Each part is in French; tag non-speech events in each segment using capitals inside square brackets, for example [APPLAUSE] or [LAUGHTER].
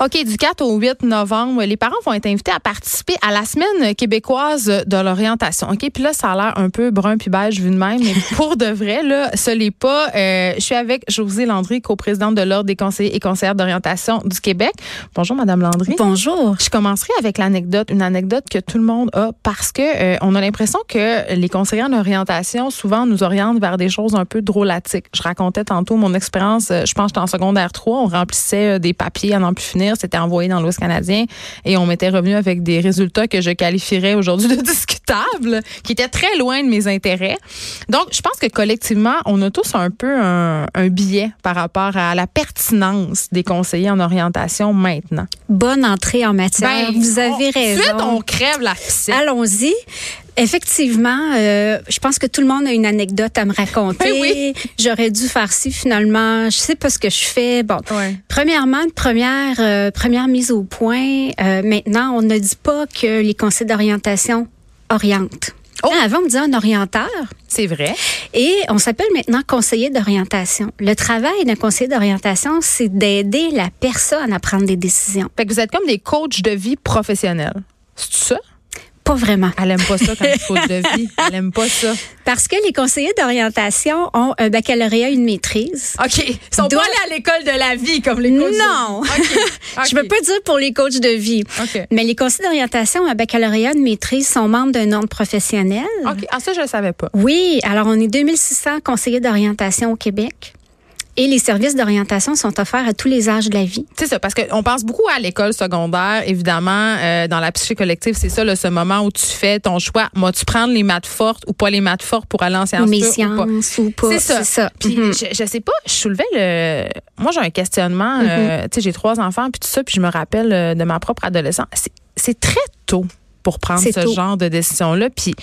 OK, du 4 au 8 novembre, les parents vont être invités à participer à la semaine québécoise de l'orientation. OK, puis là, ça a l'air un peu brun puis beige vu de même, mais [LAUGHS] pour de vrai, là, ce n'est pas. Euh, je suis avec Josée Landry, coprésidente de l'Ordre des conseillers et conseillères d'orientation du Québec. Bonjour, Madame Landry. Bonjour. Je commencerai avec l'anecdote, une anecdote que tout le monde a parce que euh, on a l'impression que les conseillers en orientation souvent nous orientent vers des choses un peu drôlatiques. Je racontais tantôt mon expérience, euh, je pense que j'étais en secondaire 3, on remplissait des papiers à n'en plus finir c'était envoyé dans l'Ouest canadien et on m'était revenu avec des résultats que je qualifierais aujourd'hui de [LAUGHS] qui étaient très loin de mes intérêts. Donc, je pense que collectivement, on a tous un peu un, biais par rapport à la pertinence des conseillers en orientation maintenant. Bonne entrée en matière. Ben, Vous avez raison. Suite, on crève la Allons-y. Effectivement, euh, je pense que tout le monde a une anecdote à me raconter. Oui. J'aurais dû faire ci finalement. Je sais pas ce que je fais. Bon, premièrement, première euh, première mise au point. Euh, maintenant, on ne dit pas que les conseils d'orientation Oh. avant, on disait un orienteur. C'est vrai. Et on s'appelle maintenant conseiller d'orientation. Le travail d'un conseiller d'orientation, c'est d'aider la personne à prendre des décisions. Fait que vous êtes comme des coachs de vie professionnels. C'est ça? Pas vraiment. Elle aime pas ça quand il faut de [LAUGHS] vie. Elle aime pas ça. Parce que les conseillers d'orientation ont un baccalauréat, une maîtrise. OK. Ils sont pas allés à l'école de la vie comme les coachs. Non. [LAUGHS] Je Je peux pas dire pour les coachs de vie. Mais les conseillers d'orientation ont un baccalauréat, une maîtrise, sont membres d'un ordre professionnel. OK. Ah, ça, je le savais pas. Oui. Alors, on est 2600 conseillers d'orientation au Québec. Et les services d'orientation sont offerts à tous les âges de la vie. C'est ça, parce qu'on pense beaucoup à l'école secondaire. Évidemment, euh, dans la psyché collective, c'est ça, là, ce moment où tu fais ton choix. Moi, tu prends les maths fortes ou pas les maths fortes pour aller en sciences Mes sciences ou pas. C'est ça. Puis, mhm. je, je, sais pas, je soulevais le... Moi, j'ai un questionnement. Euh, mhm. tu sais, j'ai trois enfants, puis tout ça, puis je me rappelle euh, de ma propre adolescence. C'est très tôt pour prendre ce genre de décision-là. Puis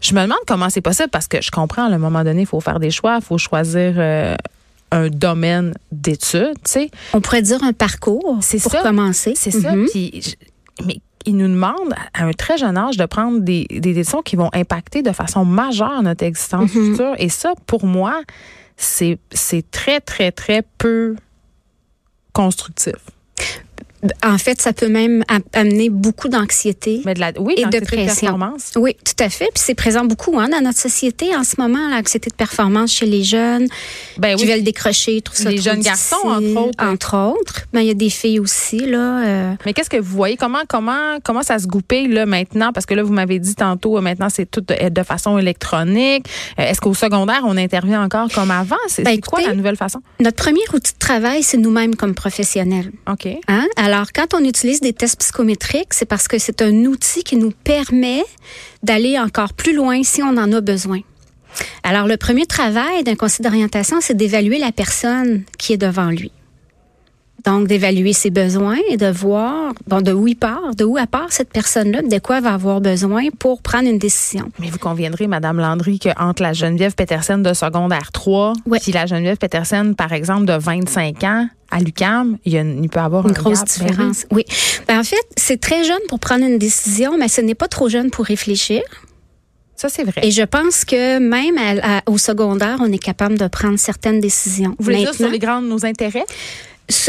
je me demande comment c'est possible parce que je comprends, à un moment donné, il faut faire des choix, il faut choisir un domaine d'études, tu sais. On pourrait dire un parcours c'est pour commencer. C'est ça. Mhm. Puis, mais il nous demande à un très jeune âge de prendre des, des décisions qui vont impacter de façon majeure notre existence mhm. future. Et ça, pour moi, c'est très, très, très peu constructif. En fait, ça peut même amener beaucoup d'anxiété oui, et de pression. De oui, tout à fait. Puis c'est présent beaucoup hein, dans notre société en ce moment, l'anxiété de performance chez les jeunes ben qui veulent décrocher, tout ça. Les jeunes garçons, entre autres. Entre autres. Ben, il y a des filles aussi. là. Euh. Mais qu'est-ce que vous voyez? Comment, comment, comment ça se goupille là, maintenant? Parce que là, vous m'avez dit tantôt, euh, maintenant, c'est tout de, de, façon électronique. Euh, est-ce qu'au secondaire, on intervient encore comme avant? C'est ben, quoi la nouvelle façon? Notre premier outil de travail, c'est nous-mêmes comme professionnels. OK. Hein? Alors, quand on utilise des tests psychométriques, c'est parce que c'est un outil qui nous permet d'aller encore plus loin si on en a besoin. Alors, le premier travail d'un conseil d'orientation, c'est d'évaluer la personne qui est devant lui. Donc, d'évaluer ses besoins et de voir bon, de où il part, de où elle part cette personne-là, de quoi elle va avoir besoin pour prendre une décision. Mais vous conviendrez, Madame Landry, qu'entre la Geneviève Petersen de secondaire 3 et la Geneviève Petersen, par exemple, de 25 ans, à l'UCAM, il, y peut avoir une grosse différence. oui. Ben, en fait, c'est très jeune pour prendre une décision, mais ce n'est pas trop jeune pour réfléchir. Ça, c'est vrai. Et je pense que même au secondaire, on est capable de prendre certaines décisions. Vous voulez dire sur les grands nos intérêts?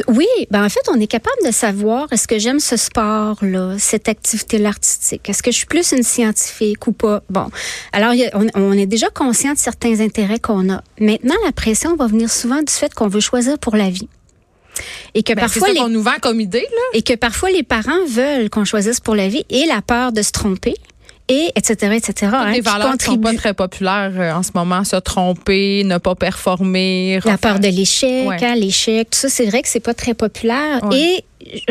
Oui, ben en fait, on est capable de savoir est-ce que j'aime ce sport-là, cette activité-là artistique? Est-ce que je suis plus une scientifique ou pas? Bon, alors on, est déjà conscient de certains intérêts qu'on a. Maintenant, la pression va venir souvent du fait qu'on veut choisir pour la vie. Et que ben, parfois ça les, nous vend comme idée là. Et que parfois les parents veulent qu'on choisisse pour la vie et la peur de se tromper et etc etc. Hein, les valeurs sont pas très populaires euh, en ce moment, se tromper, ne pas performer. La peur de l'échec, hein, l'échec, tout ça, c'est vrai que c'est pas très populaire. Et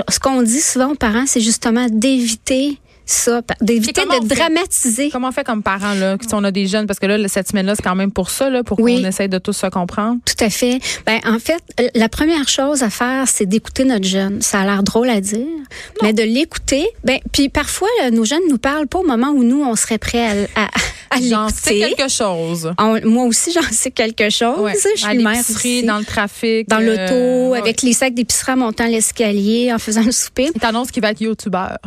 ce qu'on dit souvent aux parents, c'est justement d'éviter ça, d'éviter de dramatiser. comment on fait? comme parents, là, si on a des jeunes, parce que là, cette semaine-là, c'est quand même pour ça, là, pour qu'on essaye de tous se comprendre? Tout à fait. Ben, en fait, la première chose à faire, c'est d'écouter notre jeune. Ça a l'air drôle à dire, mais de l'écouter. Ben, puis parfois, nos jeunes nous parlent pas au moment où nous, on serait prêts à, à J'en sais l'écouter. quelque chose. On- moi aussi, [LAUGHS] j'en sais quelque chose. Ouais. Je à suis mère aussi. dans le trafic. Dans euh, l'auto, ouais. avec les sacs d'épicerie en montant l'escalier, en faisant le souper, Il t'annonce qu'il va être youtubeur.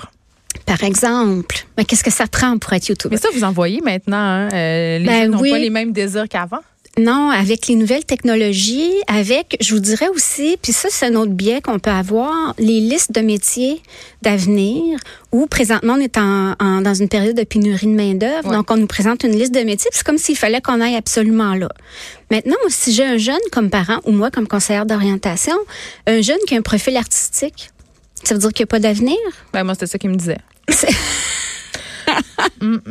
Par exemple. Mais qu'est-ce que ça prend pour être YouTuber? Mais ça, vous en voyez maintenant. Hein? euh, les Ben jeunes n'ont oui. pas les mêmes désirs qu'avant. Non, avec les nouvelles technologies, avec, je vous dirais aussi, puis ça, c'est un autre biais qu'on peut avoir, les listes de métiers d'avenir, où présentement, on est en, en- dans une période de pénurie de main-d'œuvre. Ouais. Donc, on nous présente une liste de métiers, puis c'est comme s'il fallait qu'on aille absolument là. Maintenant, moi, si j'ai un jeune comme parent, ou moi comme conseillère d'orientation, un jeune qui a un profil artistique, ça veut dire qu'il n'y a pas d'avenir? Ben, moi, c'était ça qu'il me disait. [LAUGHS] le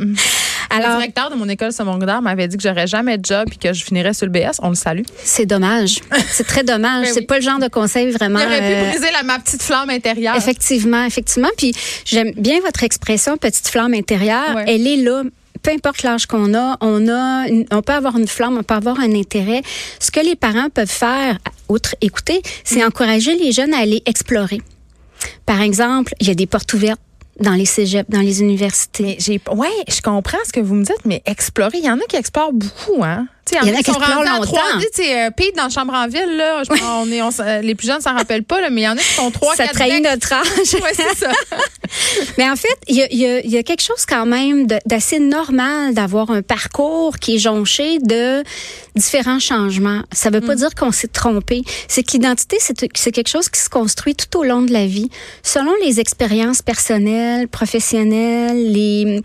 Alors, directeur de mon école secondaire m'avait dit que j'aurais jamais de job et que je finirais sur le BS. On le salue. c'est dommage. C'est très dommage. [LAUGHS] Ben c'est oui. pas le genre de conseil vraiment. Il aurait pu euh, briser la, ma petite flamme intérieure. Effectivement, effectivement. Puis j'aime bien votre expression petite flamme intérieure. Ouais. Elle est là. Peu importe l'âge qu'on a, on a, une- on peut avoir une flamme, on peut avoir un intérêt. Ce que les parents peuvent faire, outre écouter, c'est Mm. encourager les jeunes à aller explorer. Par exemple, il y a des portes ouvertes dans les cégeps, dans les universités. J'ai ouais, je comprends ce que vous me dites, mais explorer, il y en a qui explorent beaucoup, hein. Il y en a qui qui sont explorent longtemps. 3D, tu sais, euh, Pete dans chambre en ville, là. On est, on euh, les plus jeunes s'en rappellent pas, là, mais il y en a qui sont 3 Ça 4 trahit notre âge. [LAUGHS] Ouais, c'est ça. [LAUGHS] [LAUGHS] Mais en fait, il y a, y a- y a quelque chose quand même d'assez normal d'avoir un parcours qui est jonché de différents changements. Ça veut pas dire qu'on s'est trompé. C'est que l'identité, c'est c'est quelque chose qui se construit tout au long de la vie, selon les expériences personnelles, professionnelles, les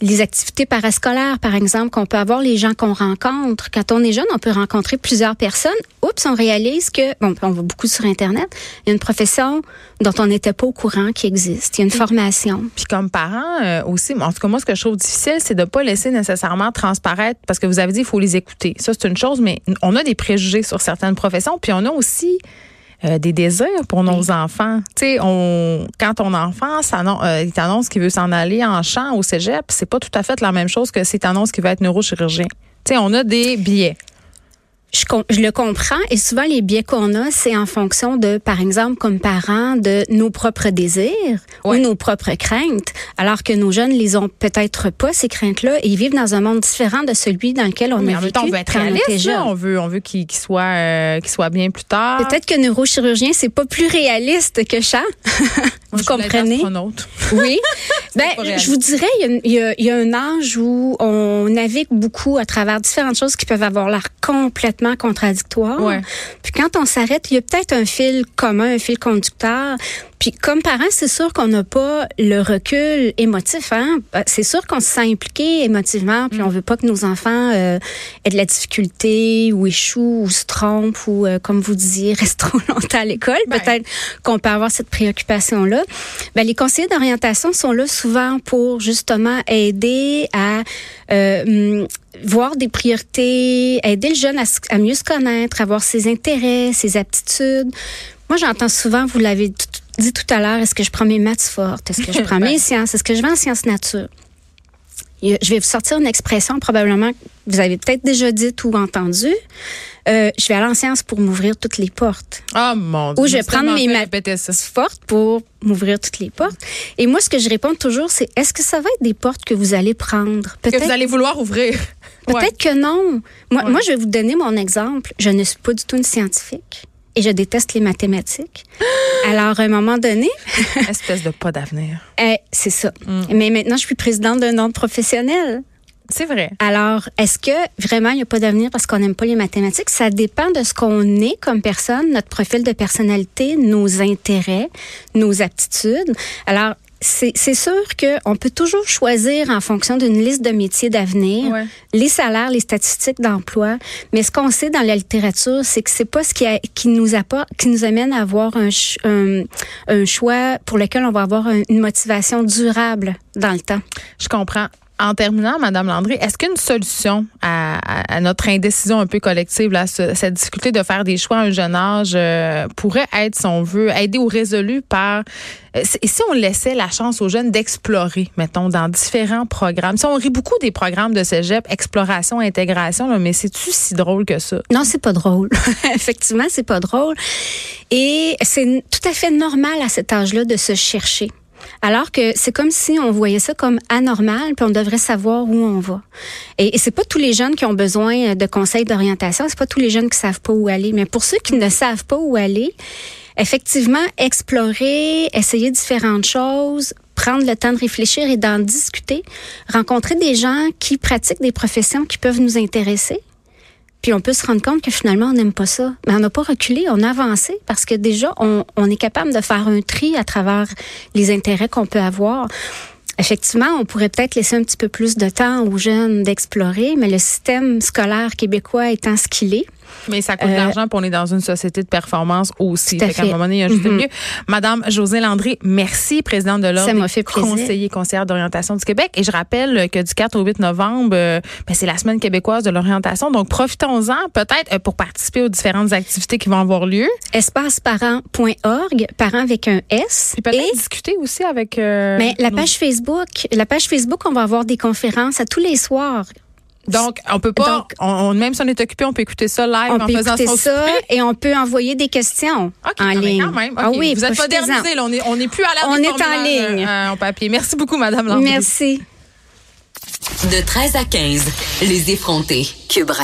les activités parascolaires, par exemple, qu'on peut avoir, les gens qu'on rencontre. Quand on est jeune, on peut rencontrer plusieurs personnes. Oups, on réalise que, bon, on va beaucoup sur Internet, il y a une profession dont on n'était pas au courant qui existe. Il y a une formation. Puis comme parent euh, aussi, en tout cas moi ce que je trouve difficile, c'est de pas laisser nécessairement transparaître parce que vous avez dit il faut les écouter. Ça c'est une chose, mais on a des préjugés sur certaines professions, puis on a aussi euh, des désirs pour nos enfants. Tu sais, on quand ton enfant s'annon- euh, il t'annonce qu'il veut s'en aller en champ au cégep, c'est pas tout à fait la même chose que s'il t'annonce qu'il va être neurochirurgien. Tu sais, on a des billets. Je, le comprends et souvent les biais qu'on a, c'est en fonction de, par exemple, comme parents, de nos propres désirs Ouais. ou nos propres craintes, alors que nos jeunes les ont peut-être pas ces craintes-là et ils vivent dans un monde différent de celui dans lequel on mais a vécu temps, on veut être réaliste. là. On veut, on veut qu'il qu'il soit, euh, qu'il soit bien plus tard. Peut-être que neurochirurgien, c'est pas plus réaliste que chat. [LAUGHS] Vous je comprenez? Oui. [LAUGHS] ben, je vous dirais, il y, a, il y a- il y a un âge où on navigue beaucoup à travers différentes choses qui peuvent avoir l'air complètement contradictoires. Ouais. Puis quand on s'arrête, il y a peut-être un fil commun, un fil conducteur. Puis comme parents, c'est sûr qu'on n'a pas le recul émotif. Hein? Euh, C'est sûr qu'on se sent impliqué émotivement, puis on veut pas que nos enfants euh, aient de la difficulté ou échouent ou se trompent ou, euh, comme vous disiez, [LAUGHS] restent trop longtemps à l'école. Ben. Peut-être qu'on peut avoir cette préoccupation-là. Ben, les conseillers d'orientation sont là souvent pour justement aider à euh, hum, voir des priorités, aider le jeune à, à mieux se connaître, à voir ses intérêts, ses aptitudes. Moi, j'entends souvent, vous l'avez t- dit tout à l'heure, est-ce que je prends mes maths fortes? Est-ce que je prends [LAUGHS] mes sciences? Est-ce que je vais en sciences nature? Je vais vous sortir une expression probablement que vous avez peut-être déjà dite ou entendue. Euh, je vais aller en sciences pour m'ouvrir toutes les portes Oh mon dieu. Ou je vais prendre mes fait ma- répéter ça. fortes pour m'ouvrir toutes les portes. Et moi, ce que je réponds toujours, c'est est-ce que ça va être des portes que vous allez prendre? Que vous allez vouloir ouvrir. [LAUGHS] Peut-être Ouais. que non. Moi, Ouais. moi, je vais vous donner mon exemple. Je ne suis pas du tout une scientifique et je déteste les mathématiques. [GASPS] Alors, à un moment donné, [LAUGHS] Espèce de pas d'avenir. eh, c'est ça. Mm. Mais maintenant, je suis présidente d'un ordre professionnel. C'est vrai. Alors, est-ce que vraiment il n'y a pas d'avenir parce qu'on n'aime pas les mathématiques? Ça dépend de ce qu'on est comme personne, notre profil de personnalité, nos intérêts, nos aptitudes. Alors, c'est sûr qu'on peut toujours choisir en fonction d'une liste de métiers d'avenir, Ouais. les salaires, les statistiques d'emploi. Mais ce qu'on sait dans la littérature, c'est que c'est pas ce qui, a- qui nous apporte, qui nous amène à avoir un, un, un choix pour lequel on va avoir un- une motivation durable dans le temps. Je comprends. En terminant, Madame Landry, est-ce qu'une solution à, notre indécision un peu collective, là, ce- cette difficulté de faire des choix à un jeune âge, euh, pourrait être, si on veut, aider ou résolu par euh, si on laissait la chance aux jeunes d'explorer, mettons, dans différents programmes? Si on rit beaucoup des programmes de cégep, exploration, intégration, là, mais c'est-tu si drôle que ça? Non, c'est pas drôle. [LAUGHS] Effectivement, c'est pas drôle. Et c'est tout à fait normal à cet âge-là de se chercher. Alors que c'est comme si on voyait ça comme anormal, puis on devrait savoir où on va. Et, et c'est pas tous les jeunes qui ont besoin de conseils d'orientation, c'est pas tous les jeunes qui savent pas où aller, mais pour ceux qui ne savent pas où aller, effectivement, explorer, essayer différentes choses, prendre le temps de réfléchir et d'en discuter, rencontrer des gens qui pratiquent des professions qui peuvent nous intéresser. Puis on peut se rendre compte que finalement, on n'aime pas ça. Mais on n'a pas reculé, on a avancé parce que déjà, on, on est capable de faire un tri à travers les intérêts qu'on peut avoir. Effectivement, on pourrait peut-être laisser un petit peu plus de temps aux jeunes d'explorer, mais le système scolaire québécois étant ce qu'il est, mais ça coûte de Euh, l'argent, puis on est dans une société de performance aussi. Tout à Fait qu'à un moment donné, il y a juste Mhm. mieux. Madame José Landry, merci, présidente de Ça l'Ordre des fait plaisir. conseillers et conseillères d'orientation du Québec. Et je rappelle que du 4 au 8 novembre, euh, ben, c'est la semaine québécoise de l'orientation. Donc, profitons-en peut-être euh, pour participer aux différentes activités qui vont avoir lieu. espaceparent.org, parents avec un S. Puis peut-être discuter aussi avec... mais la nos- page Facebook, la page Facebook, on va avoir des conférences à tous les soirs. Donc, on peut pas... Donc- on, on- même si on est occupé, on peut écouter ça live On en peut faisant écouter son ça et on peut envoyer des questions en ah, ligne. quand même. Ah oui, Vous êtes là. On est, on est plus à l'heure On est en ligne. euh, en papier. Merci beaucoup, Madame Landry. Merci. De 13 à 15, les effrontés. Cube.